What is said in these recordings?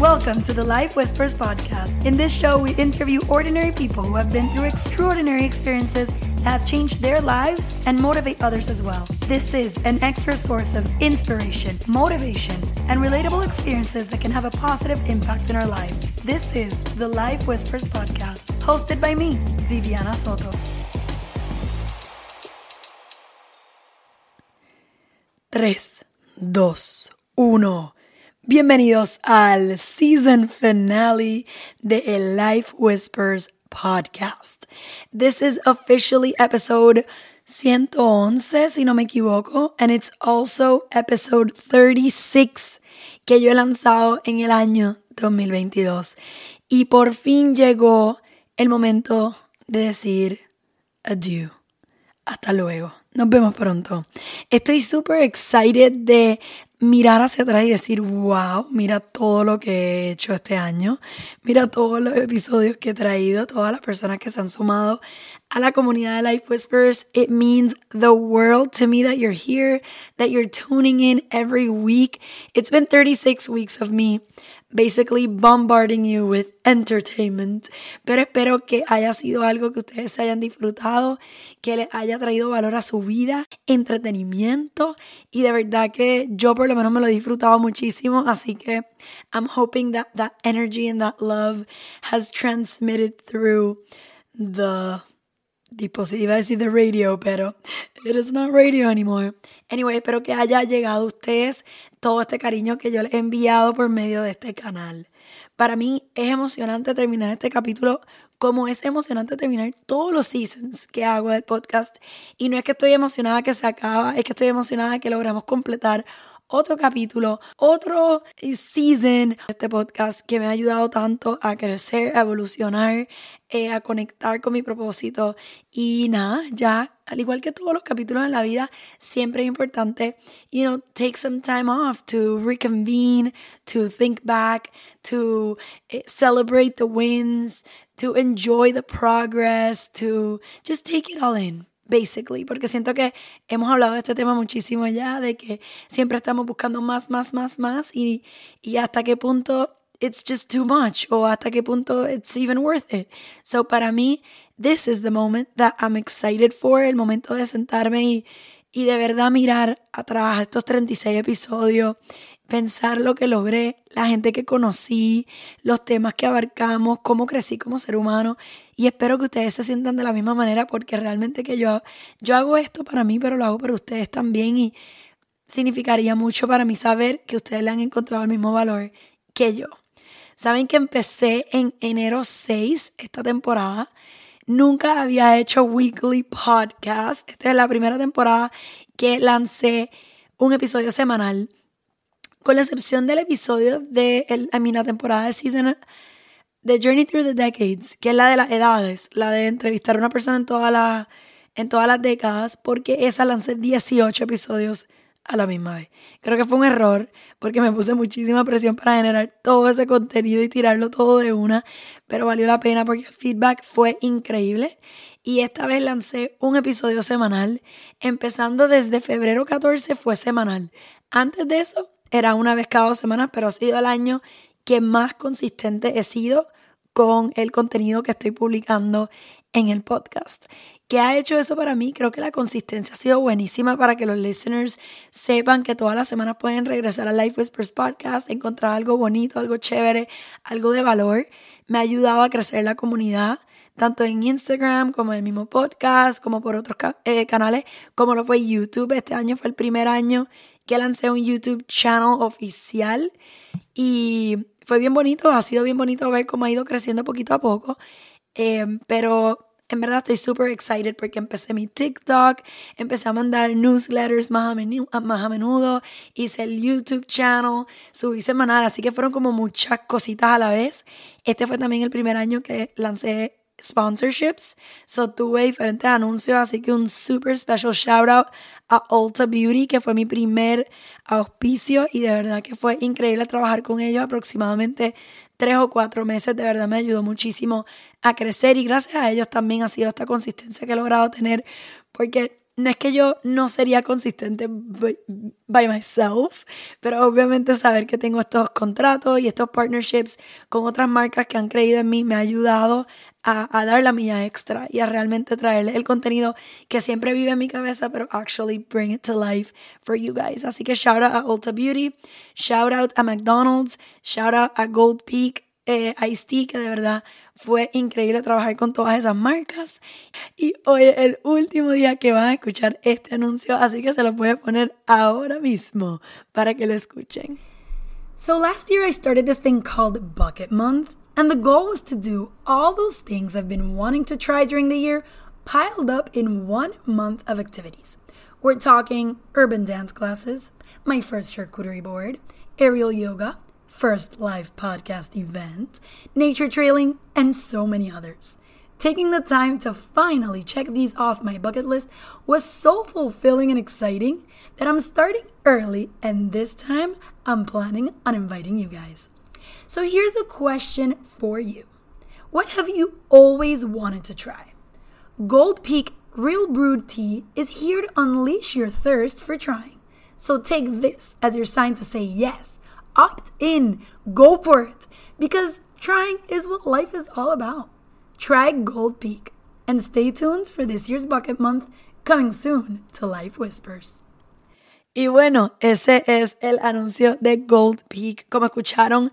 Welcome to the Life Whispers podcast. In this show, we interview ordinary people who have been through extraordinary experiences that have changed their lives and motivate others as well. This is an extra source of inspiration, motivation, and relatable experiences that can have a positive impact in our lives. This is the Life Whispers podcast, hosted by me, Viviana Soto. Tres, dos, uno. Bienvenidos al season finale de El Life Whispers podcast. This is officially episode 111, si no me equivoco, and it's also episode 36 que yo he lanzado en el año 2022. Y por fin llegó el momento de decir adieu. Hasta luego. Nos vemos pronto. Estoy super excited de mirar hacia atrás y decir, wow, mira todo lo que he hecho este año, mira todos los episodios que he traído, todas las personas que se han sumado a la comunidad de Life Whispers. It means the world to me that you're here, that you're tuning in every week. It's been 36 weeks of me basically bombarding you with entertainment. Pero espero que haya sido algo que ustedes hayan disfrutado, que les haya traído valor a su vida, entretenimiento y de verdad que yo por lo menos me lo he disfrutado muchísimo, así que I'm hoping that that energy and that love has transmitted through the dispositivo, iba a decir the radio, pero it is not radio anymore. Anyway, espero que haya llegado a ustedes todo este cariño que yo les he enviado por medio de este canal. Para mí es emocionante terminar este capítulo como es emocionante terminar todos los seasons que hago del podcast. Y no es que estoy emocionada que se acaba, es que estoy emocionada que logramos completar otro capítulo, otro season de este podcast que me ha ayudado tanto a crecer, a evolucionar, eh, a conectar con mi propósito. Y nada, ya, al igual que todos los capítulos en la vida, siempre es importante, you know, take some time off to reconvene, to think back, to eh, celebrate the wins, to enjoy the progress, to just take it all in basically, porque siento que hemos hablado de este tema muchísimo ya, de que siempre estamos buscando más, más, más, más y, y hasta qué punto it's just too much o hasta qué punto it's even worth it. So para mí, this is the moment that I'm excited for, el momento de sentarme y, y de verdad mirar atrás estos 36 episodios pensar lo que logré, la gente que conocí, los temas que abarcamos, cómo crecí como ser humano. Y espero que ustedes se sientan de la misma manera porque realmente que yo, yo hago esto para mí, pero lo hago para ustedes también y significaría mucho para mí saber que ustedes le han encontrado el mismo valor que yo. Saben que empecé en enero 6 esta temporada. Nunca había hecho weekly podcast. Esta es la primera temporada que lancé un episodio semanal con la excepción del episodio de el, la temporada de season The Journey Through the Decades, que es la de las edades, la de entrevistar a una persona en, toda la, en todas las décadas, porque esa lancé 18 episodios a la misma vez. Creo que fue un error porque me puse muchísima presión para generar todo ese contenido y tirarlo todo de una, pero valió la pena porque el feedback fue increíble. Y esta vez lancé un episodio semanal, empezando desde febrero 14 fue semanal. Antes de eso era una vez cada dos semanas, pero ha sido el año que más consistente he sido con el contenido que estoy publicando en el podcast. ¿Qué ha hecho eso para mí? Creo que la consistencia ha sido buenísima para que los listeners sepan que todas las semanas pueden regresar al Life Whispers Podcast, encontrar algo bonito, algo chévere, algo de valor. Me ha ayudado a crecer la comunidad, tanto en Instagram como en el mismo podcast, como por otros eh, canales, como lo fue YouTube. Este año fue el primer año que lancé un YouTube channel oficial y fue bien bonito, ha sido bien bonito ver cómo ha ido creciendo poquito a poco, eh, pero en verdad estoy súper excited porque empecé mi TikTok, empecé a mandar newsletters más a, más a menudo, hice el YouTube channel, subí semanal, así que fueron como muchas cositas a la vez. Este fue también el primer año que lancé sponsorships. So tuve diferentes anuncios, así que un super special shout out a Ulta Beauty, que fue mi primer auspicio y de verdad que fue increíble trabajar con ellos aproximadamente tres o cuatro meses. De verdad me ayudó muchísimo a crecer y gracias a ellos también ha sido esta consistencia que he logrado tener porque no es que yo no sería consistente by, myself, pero obviamente saber que tengo estos contratos y estos partnerships con otras marcas que han creído en mí me ha ayudado a, dar la mía extra y a realmente traerle el contenido que siempre vive en mi cabeza, pero actually bring it to life for you guys. Así que shout out a Ulta Beauty, shout out a McDonald's, shout out a Gold Peak, eh, Ice Tea, que de verdad fue increíble trabajar con todas esas marcas. Y hoy es el último día que van a escuchar este anuncio, así que se lo voy a poner ahora mismo para que lo escuchen. So last year I started this thing called Bucket Month, and the goal was to do all those things I've been wanting to try during the year piled up in one month of activities. We're talking urban dance classes, my first charcuterie board, aerial yoga, first live podcast event, nature trailing, and so many others. Taking the time to finally check these off my bucket list was so fulfilling and exciting that I'm starting early, and this time I'm planning on inviting you guys. So here's a question for you What have you always wanted to try? Gold Peak Real Brewed Tea is here to unleash your thirst for trying. So take this as your sign to say yes opt in, go for it, because trying is what life is all about. Try Gold Peak and stay tuned for this year's Bucket Month coming soon to Life Whispers. Y bueno, ese es el anuncio de Gold Peak. Como escucharon,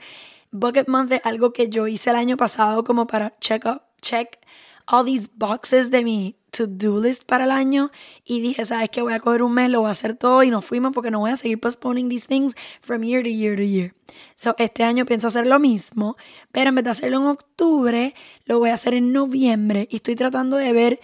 Bucket Month es algo que yo hice el año pasado como para check up, check all these boxes de mi to-do list para el año y dije, ¿sabes qué? Voy a coger un mes, lo voy a hacer todo y nos fuimos porque no voy a seguir postponing these things from year to year to year. So, este año pienso hacer lo mismo, pero en vez de hacerlo en octubre, lo voy a hacer en noviembre y estoy tratando de ver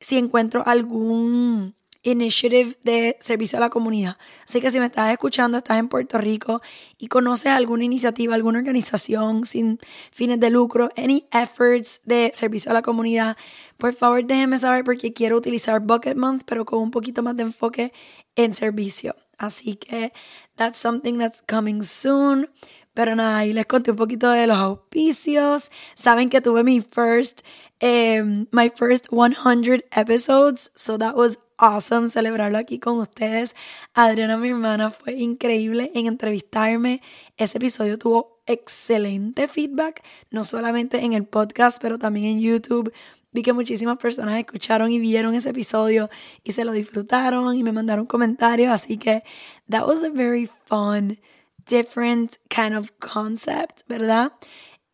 si encuentro algún initiative de servicio a la comunidad. Así que si me estás escuchando, estás en Puerto Rico y conoces alguna iniciativa, alguna organización sin fines de lucro, any efforts de servicio a la comunidad, por favor déjeme saber porque quiero utilizar Bucket Month, pero con un poquito más de enfoque en servicio. Así que that's something that's coming soon. Pero nada, ahí les conté un poquito de los auspicios. Saben que tuve mi first, um, my first 100 episodes. So that was awesome celebrarlo aquí con ustedes. Adriana, mi hermana, fue increíble en entrevistarme. Ese episodio tuvo excelente feedback, no solamente en el podcast, pero también en YouTube. Vi que muchísimas personas escucharon y vieron ese episodio y se lo disfrutaron y me mandaron comentarios. Así que that was a very fun, different kind of concept, ¿verdad?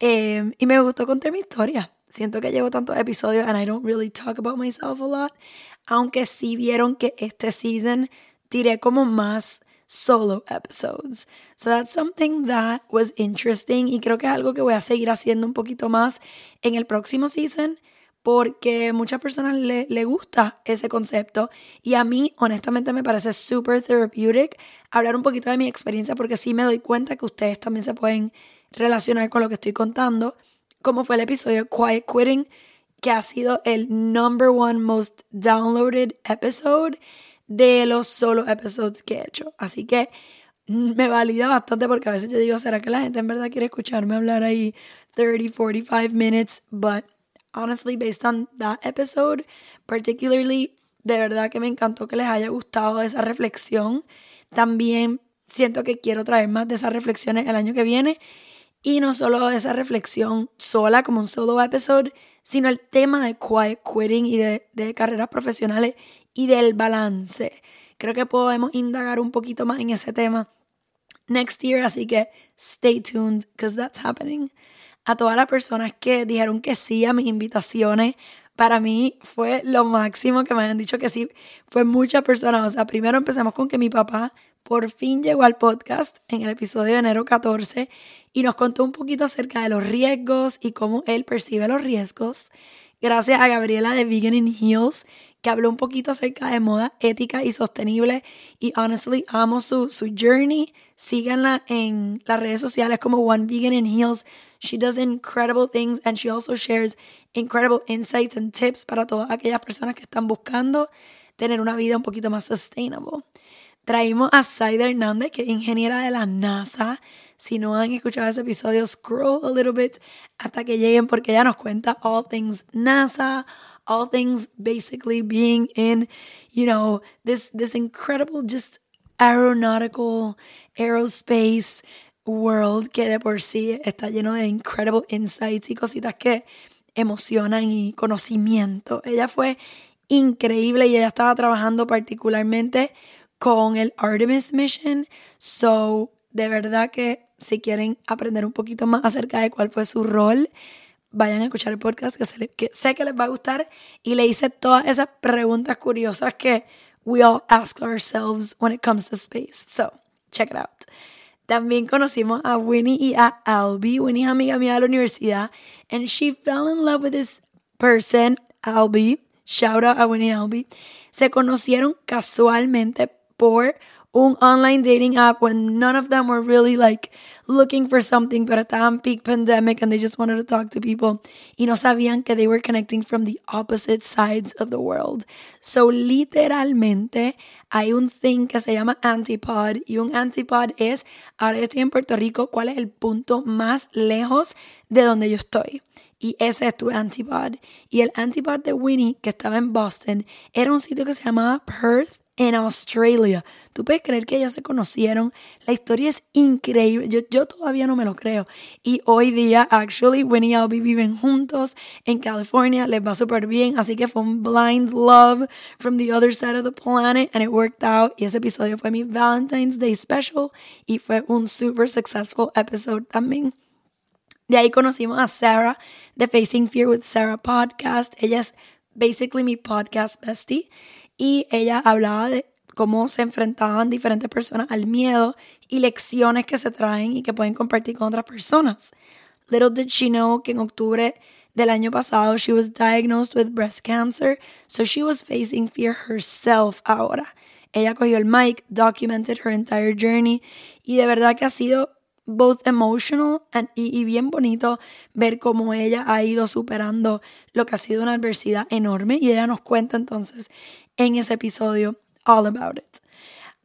Em, y me gustó contar mi historia. Siento que llevo tantos episodios and I don't really talk about myself a lot aunque sí vieron que este season tiré como más solo episodes. So that's something that was interesting y creo que es algo que voy a seguir haciendo un poquito más en el próximo season porque muchas personas le, le gusta ese concepto y a mí honestamente me parece super therapeutic hablar un poquito de mi experiencia porque sí me doy cuenta que ustedes también se pueden relacionar con lo que estoy contando, como fue el episodio Quiet Quitting que ha sido el number one most downloaded episode de los solo episodes que he hecho. Así que me valida bastante porque a veces yo digo, ¿será que la gente en verdad quiere escucharme hablar ahí 30, 45 minutes? But honestly, based on that episode, particularly, de verdad que me encantó que les haya gustado esa reflexión. También siento que quiero traer más de esas reflexiones el año que viene. Y no solo esa reflexión sola como un solo episode, sino el tema de quiet quitting y de, de carreras profesionales y del balance. Creo que podemos indagar un poquito más en ese tema next year, así que stay tuned, because that's happening. A todas las personas que dijeron que sí a mis invitaciones, para mí fue lo máximo que me hayan dicho que sí. Fue muchas personas. O sea, primero empezamos con que mi papá por fin llegó al podcast en el episodio de enero 14 y nos contó un poquito acerca de los riesgos y cómo él percibe los riesgos. Gracias a Gabriela de Vegan in Heels, que habló un poquito acerca de moda ética y sostenible. Y honestly, amo su, su journey. Síganla en las redes sociales como One Vegan in Heels. She does incredible things and she also shares incredible insights and tips para todas aquellas personas que están buscando tener una vida un poquito más sustainable. Traímos a Saida Hernández, que es ingeniera de la NASA. Si no han escuchado ese episodio, scroll a little bit hasta que lleguen porque ella nos cuenta all things NASA, all things basically being in, you know, this this incredible just aeronautical aerospace world que de por sí está lleno de incredible insights y cositas que emocionan y conocimiento. Ella fue increíble y ella estaba trabajando particularmente con el Artemis Mission. So, de verdad que si quieren aprender un poquito más acerca de cuál fue su rol, vayan a escuchar el podcast que, sé que les va a gustar y le hice todas esas preguntas curiosas que we all ask ourselves when it comes to space. So, check it out. También conocimos a Winnie y a Albie. Winnie es amiga mía de la universidad. And she fell in love with this person, Albie. Shout out a Winnie y Albie. Se conocieron casualmente por un online dating app when none of them were really like looking for something, but estaban peak pandemic and they just wanted to talk to people. Y no sabían que they were connecting from the opposite sides of the world. So, literalmente, hay un thing que se llama antipod. Y un antipod es, ahora yo estoy en Puerto Rico, ¿cuál es el punto más lejos de donde yo estoy? Y ese es tu antipod. Y el antipod de Winnie, que estaba en Boston, era un sitio que se llamaba Perth en Australia. Tú puedes creer que ellas se conocieron. La historia es increíble. Yo, yo todavía no me lo creo. Y hoy día, actually, Winnie y Albie viven juntos en California. Les va súper bien. Así que fue un blind love from the other side of the planet. And it worked out. Y ese episodio fue mi Valentine's Day special. Y fue un super successful episode también. De ahí conocimos a Sarah de Facing Fear with Sarah podcast. Ella es basically mi podcast bestie y ella hablaba de cómo se enfrentaban diferentes personas al miedo y lecciones que se traen y que pueden compartir con otras personas. Little did she know que en octubre del año pasado she was diagnosed with breast cancer, so she was facing fear herself ahora. Ella cogió el mic, documented her entire journey y de verdad que ha sido both emotional and, y, y, bien bonito ver cómo ella ha ido superando lo que ha sido una adversidad enorme y ella nos cuenta entonces en ese episodio All About It.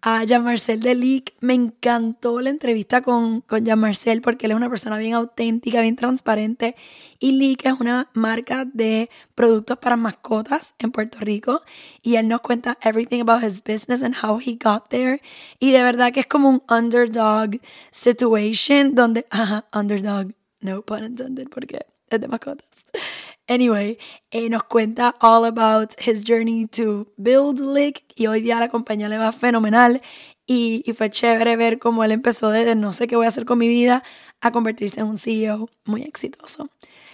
A Jean-Marcel Delic, me encantó la entrevista con, con Jean-Marcel porque él es una persona bien auténtica, bien transparente. Y Leak es una marca de productos para mascotas en Puerto Rico. Y él nos cuenta everything about his business and how he got there. Y de verdad que es como un underdog situation donde, ajá, underdog, no pun intended porque es de mascotas. Anyway, eh, nos cuenta all about his journey to build Lick y hoy día la compañía le va fenomenal y, y fue chévere ver cómo él empezó desde no sé qué voy a hacer con mi vida a convertirse en un CEO muy exitoso.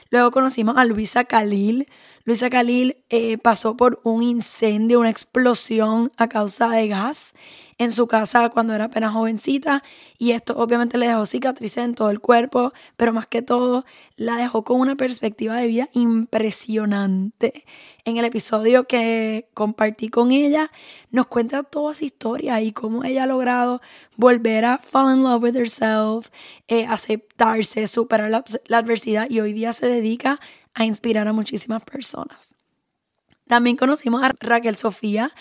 Luego conocimos a Luisa Khalil. Luisa Khalil eh, pasó por un incendio, una explosión a causa de gas en su casa cuando era apenas jovencita y esto obviamente le dejó cicatrices en todo el cuerpo, pero más que todo la dejó con una perspectiva de vida impresionante. En el episodio que compartí con ella nos cuenta toda su historia y cómo ella ha logrado volver a fall in love with herself, eh, aceptarse, superar la, la adversidad y hoy día se dedica a inspirar a muchísimas personas. También conocimos a Raquel Sofía.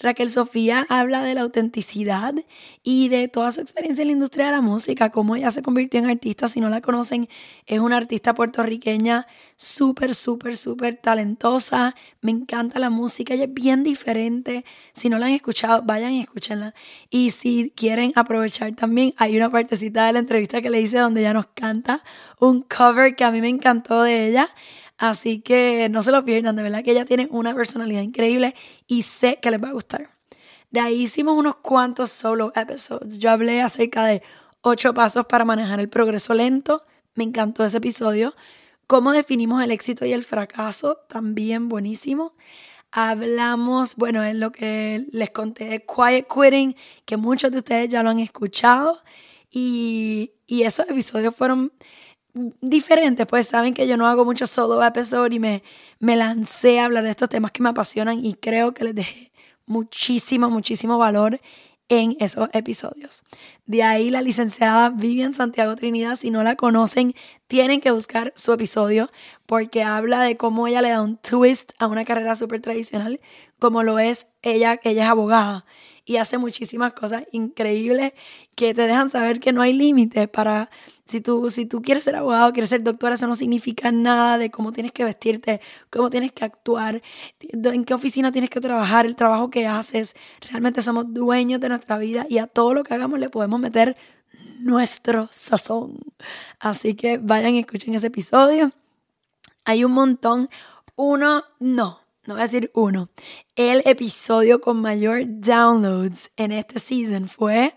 Raquel Sofía habla de la autenticidad y de toda su experiencia en la industria de la música, cómo ella se convirtió en artista. Si no la conocen, es una artista puertorriqueña súper, súper, súper talentosa. Me encanta la música, ella es bien diferente. Si no la han escuchado, vayan y escúchenla. Y si quieren aprovechar también, hay una partecita de la entrevista que le hice donde ella nos canta un cover que a mí me encantó de ella. Así que no se lo pierdan, de verdad que ella tiene una personalidad increíble y sé que les va a gustar. De ahí hicimos unos cuantos solo episodes. Yo hablé acerca de ocho pasos para manejar el progreso lento. Me encantó ese episodio. Cómo definimos el éxito y el fracaso, también buenísimo. Hablamos, bueno, en lo que les conté de Quiet Quitting, que muchos de ustedes ya lo han escuchado. Y, y esos episodios fueron diferentes, pues saben que yo no hago mucho solo episode y me, me lancé a hablar de estos temas que me apasionan y creo que les dejé muchísimo, muchísimo valor en esos episodios. De ahí la licenciada Vivian Santiago Trinidad, si no la conocen, tienen que buscar su episodio porque habla de cómo ella le da un twist a una carrera súper tradicional, como lo es ella, ella es abogada y hace muchísimas cosas increíbles que te dejan saber que no hay límites para si tú, si tú quieres ser abogado, quieres ser doctora, eso no significa nada de cómo tienes que vestirte, cómo tienes que actuar, en qué oficina tienes que trabajar, el trabajo que haces. Realmente somos dueños de nuestra vida y a todo lo que hagamos le podemos meter nuestro sazón. Así que vayan y escuchen ese episodio. Hay un montón. Uno, no, no voy a decir uno. El episodio con mayor downloads en este season fue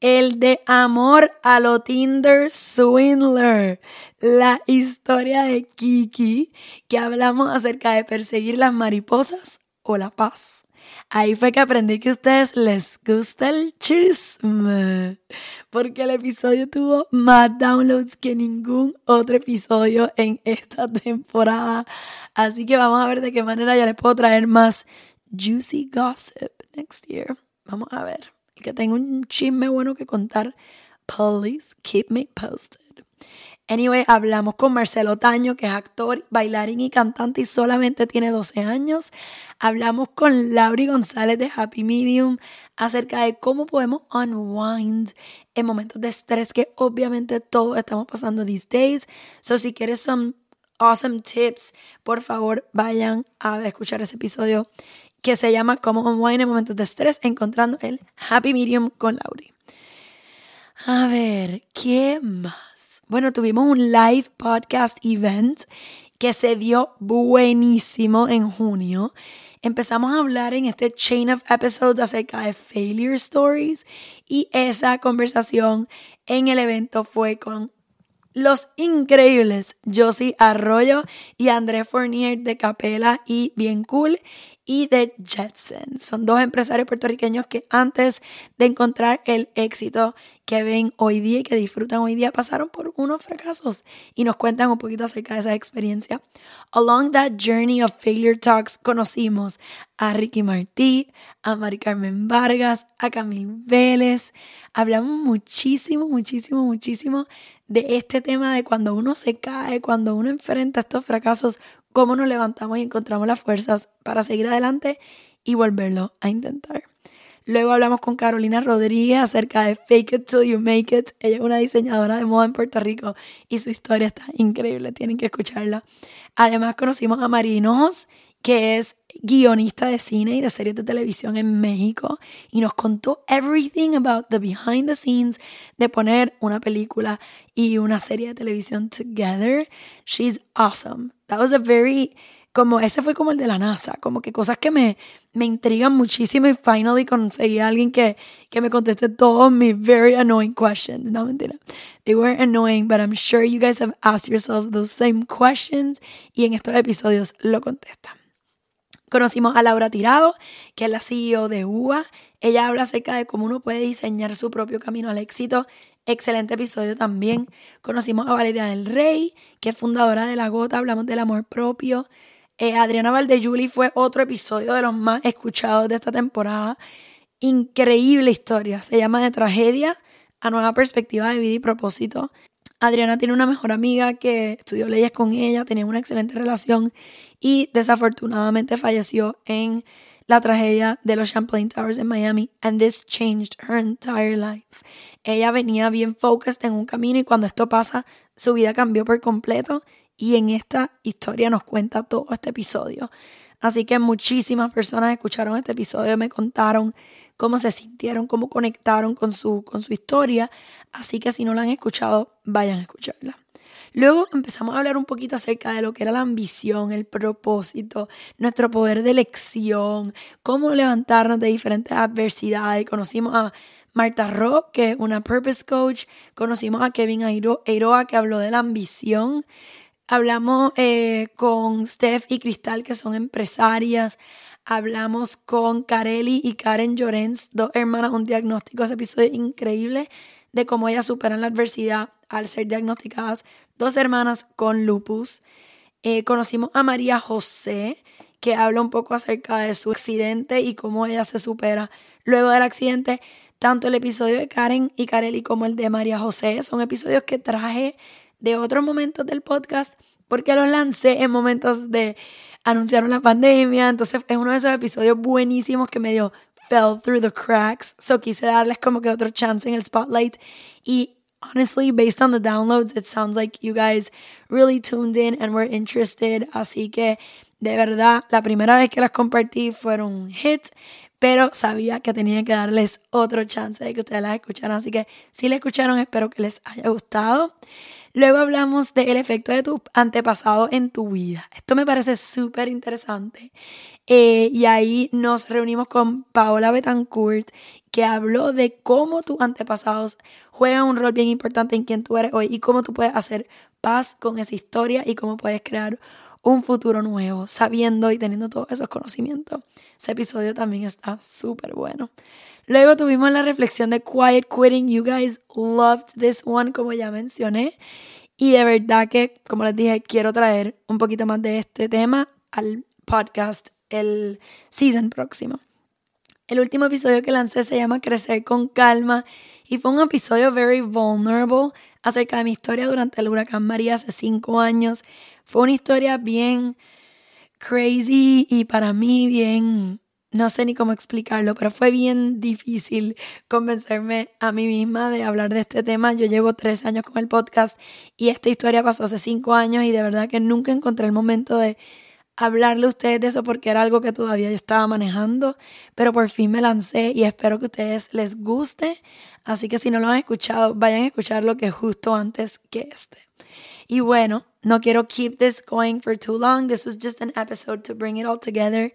el de Amor a lo Tinder Swindler, la historia de Kiki, que hablamos acerca de perseguir las mariposas o la paz. Ahí fue que aprendí que a ustedes les gusta el chisme, porque el episodio tuvo más downloads que ningún otro episodio en esta temporada. Así que vamos a ver de qué manera ya les puedo traer más juicy gossip next year. Vamos a ver. El que tenga un chisme bueno que contar, please keep me posted. Anyway, hablamos con Marcelo Taño, que es actor, bailarín y cantante y solamente tiene 12 años. Hablamos con Lauri González de Happy Medium acerca de cómo podemos unwind en momentos de estrés que obviamente todos estamos pasando these days. So si quieres some awesome tips, por favor vayan a escuchar ese episodio que se llama Cómo unwind en momentos de estrés, encontrando el Happy Medium con Lauri. A ver, ¿qué más? Bueno, tuvimos un live podcast event que se dio buenísimo en junio. Empezamos a hablar en este chain of episodes acerca de failure stories y esa conversación en el evento fue con los increíbles Josie Arroyo y André Fournier de Capela y Bien Cool y de Jetson. Son dos empresarios puertorriqueños que antes de encontrar el éxito que ven hoy día y que disfrutan hoy día pasaron por unos fracasos y nos cuentan un poquito acerca de esa experiencia. Along that journey of failure talks conocimos a Ricky Martí, a Mari Carmen Vargas, a Camille Vélez. Hablamos muchísimo, muchísimo, muchísimo de este tema de cuando uno se cae, cuando uno enfrenta estos fracasos, cómo nos levantamos y encontramos las fuerzas para seguir adelante y volverlo a intentar. Luego hablamos con Carolina Rodríguez acerca de Fake It Till You Make It. Ella es una diseñadora de moda en Puerto Rico y su historia está increíble, tienen que escucharla. Además conocimos a Marinos que es guionista de cine y de series de televisión en México y nos contó everything about the behind the scenes de poner una película y una serie de televisión together. She's awesome. That was a very como ese fue como el de la NASA, como que cosas que me, me intrigan muchísimo y finally conseguí a alguien que, que me conteste todos mis very annoying questions. No, mentira. They weren't annoying, but I'm sure you guys have asked yourselves those same questions y en estos episodios lo contestan. Conocimos a Laura Tirado, que es la CEO de UA. Ella habla acerca de cómo uno puede diseñar su propio camino al éxito. Excelente episodio también. Conocimos a Valeria del Rey, que es fundadora de La Gota. Hablamos del amor propio. Eh, Adriana Valdejuli fue otro episodio de los más escuchados de esta temporada. Increíble historia. Se llama De Tragedia a Nueva Perspectiva de Vida y Propósito. Adriana tiene una mejor amiga que estudió leyes con ella, tenía una excelente relación y desafortunadamente falleció en la tragedia de los Champlain Towers en Miami and this changed her entire life. Ella venía bien focused en un camino y cuando esto pasa, su vida cambió por completo y en esta historia nos cuenta todo este episodio. Así que muchísimas personas escucharon este episodio, me contaron cómo se sintieron, cómo conectaron con su, con su historia. Así que si no la han escuchado, vayan a escucharla. Luego empezamos a hablar un poquito acerca de lo que era la ambición, el propósito, nuestro poder de elección, cómo levantarnos de diferentes adversidades. Conocimos a Marta Rock, que es una purpose coach. Conocimos a Kevin Eiroa, que habló de la ambición. Hablamos eh, con Steph y Cristal, que son empresarias. Hablamos con Kareli y Karen Llorens, dos hermanas, un diagnóstico, ese episodio increíble de cómo ellas superan la adversidad al ser diagnosticadas dos hermanas con lupus. Eh, conocimos a María José, que habla un poco acerca de su accidente y cómo ella se supera luego del accidente. Tanto el episodio de Karen y Kareli como el de María José son episodios que traje de otros momentos del podcast porque los lancé en momentos de anunciaron la pandemia, entonces es uno de esos episodios buenísimos que medio fell through the cracks, so quise darles como que otro chance en el spotlight y honestly, based on the downloads, it sounds like you guys really tuned in and were interested. Así que, de verdad, la primera vez que las compartí fueron un hit, pero sabía que tenía que darles otro chance de que ustedes las escucharan. Así que, si la escucharon, espero que les haya gustado. Luego hablamos del efecto de tu antepasado en tu vida. Esto me parece súper interesante. Eh, y ahí nos reunimos con Paola Betancourt, que habló de cómo tus antepasados juegan un rol bien importante en quien tú eres hoy y cómo tú puedes hacer paz con esa historia y cómo puedes crear un futuro nuevo, sabiendo y teniendo todos esos conocimientos. Ese episodio también está súper bueno. Luego tuvimos la reflexión de Quiet Quitting. You guys loved this one, como ya mencioné. Y de verdad que, como les dije, quiero traer un poquito más de este tema al podcast el season próximo. El último episodio que lancé se llama Crecer con calma y fue un episodio very vulnerable acerca de mi historia durante el huracán María hace cinco años. Fue una historia bien crazy y para mí bien, no sé ni cómo explicarlo, pero fue bien difícil convencerme a mí misma de hablar de este tema. Yo llevo tres años con el podcast y esta historia pasó hace cinco años y de verdad que nunca encontré el momento de hablarle a ustedes de eso porque era algo que todavía yo estaba manejando, pero por fin me lancé y espero que a ustedes les guste. Así que si no lo han escuchado, vayan a escuchar lo que justo antes que este. Y bueno, no quiero keep this going for too long. This was just an episode to bring it all together.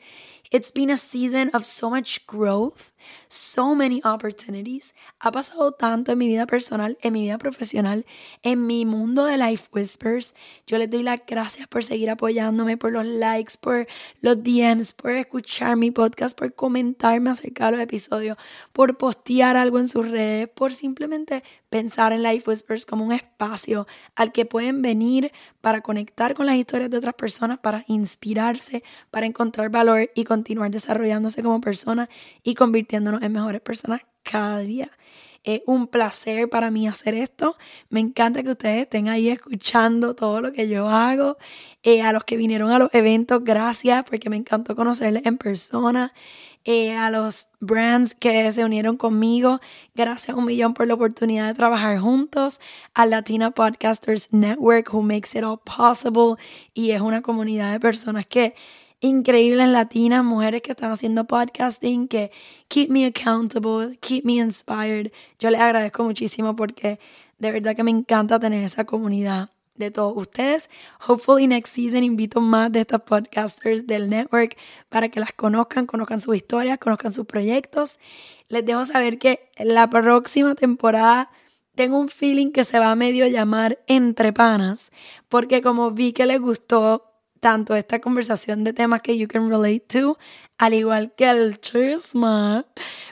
It's been a season of so much growth so many opportunities. Ha pasado tanto en mi vida personal, en mi vida profesional, en mi mundo de Life Whispers. Yo les doy las gracias por seguir apoyándome, por los likes, por los DMs, por escuchar mi podcast, por comentarme acerca de los episodios, por postear algo en sus redes, por simplemente pensar en Life Whispers como un espacio al que pueden venir para conectar con las historias de otras personas, para inspirarse, para encontrar valor y continuar desarrollándose como persona y convirtiéndose en mejores personas cada día. Es un placer para mí hacer esto. Me encanta que ustedes estén ahí escuchando todo lo que yo hago. Eh, a los que vinieron a los eventos, gracias porque me encantó conocerles en persona. Eh, a los brands que se unieron conmigo, gracias un millón por la oportunidad de trabajar juntos. A Latina Podcasters Network, who makes it all possible. Y es una comunidad de personas que increíbles latinas, mujeres que están haciendo podcasting, que keep me accountable, keep me inspired. Yo les agradezco muchísimo porque de verdad que me encanta tener esa comunidad de todos ustedes. Hopefully next season invito más de estos podcasters del network para que las conozcan, conozcan sus historias, conozcan sus proyectos. Les dejo saber que la próxima temporada tengo un feeling que se va a medio llamar Entre Panas, porque como vi que les gustó tanto esta conversación de temas que you can relate to, al igual que el chisme,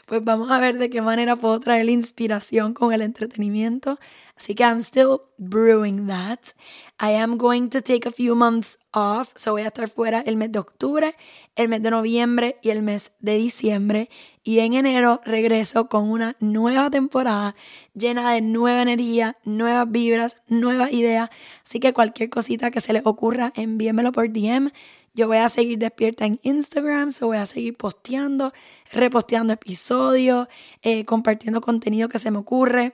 pues vamos a ver de qué manera puedo traer la inspiración con el entretenimiento. Así que I'm still brewing that. I am going to take a few months off, so voy a estar fuera el mes de octubre, el mes de noviembre y el mes de diciembre. Y en enero regreso con una nueva temporada llena de nueva energía, nuevas vibras, nuevas ideas. Así que cualquier cosita que se les ocurra, envíenmelo por DM. Yo voy a seguir despierta en Instagram, so voy a seguir posteando, reposteando episodios, eh, compartiendo contenido que se me ocurre.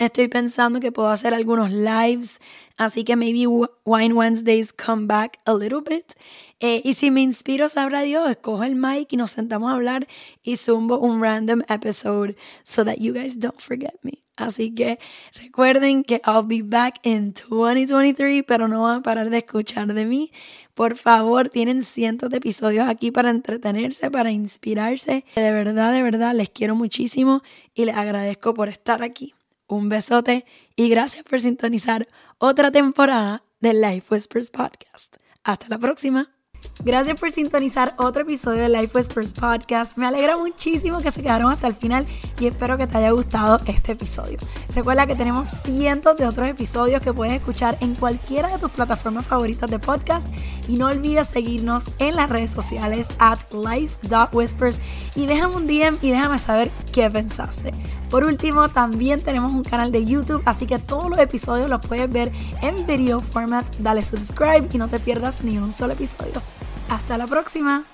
Estoy pensando que puedo hacer algunos lives, así que maybe Wine Wednesdays come back a little bit. Eh, y si me inspiro, sabrá Dios, escojo el mic y nos sentamos a hablar y zumbo un random episode so that you guys don't forget me. Así que recuerden que I'll be back in 2023, pero no van a parar de escuchar de mí. Por favor, tienen cientos de episodios aquí para entretenerse, para inspirarse. De verdad, de verdad, les quiero muchísimo y les agradezco por estar aquí. Un besote y gracias por sintonizar otra temporada del Life Whispers Podcast. Hasta la próxima. Gracias por sintonizar otro episodio de Life Whispers Podcast. Me alegra muchísimo que se quedaron hasta el final y espero que te haya gustado este episodio. Recuerda que tenemos cientos de otros episodios que puedes escuchar en cualquiera de tus plataformas favoritas de podcast y no olvides seguirnos en las redes sociales at life.whispers y déjame un DM y déjame saber qué pensaste. Por último, también tenemos un canal de YouTube, así que todos los episodios los puedes ver en video format. Dale subscribe y no te pierdas ni un solo episodio. Hasta la próxima.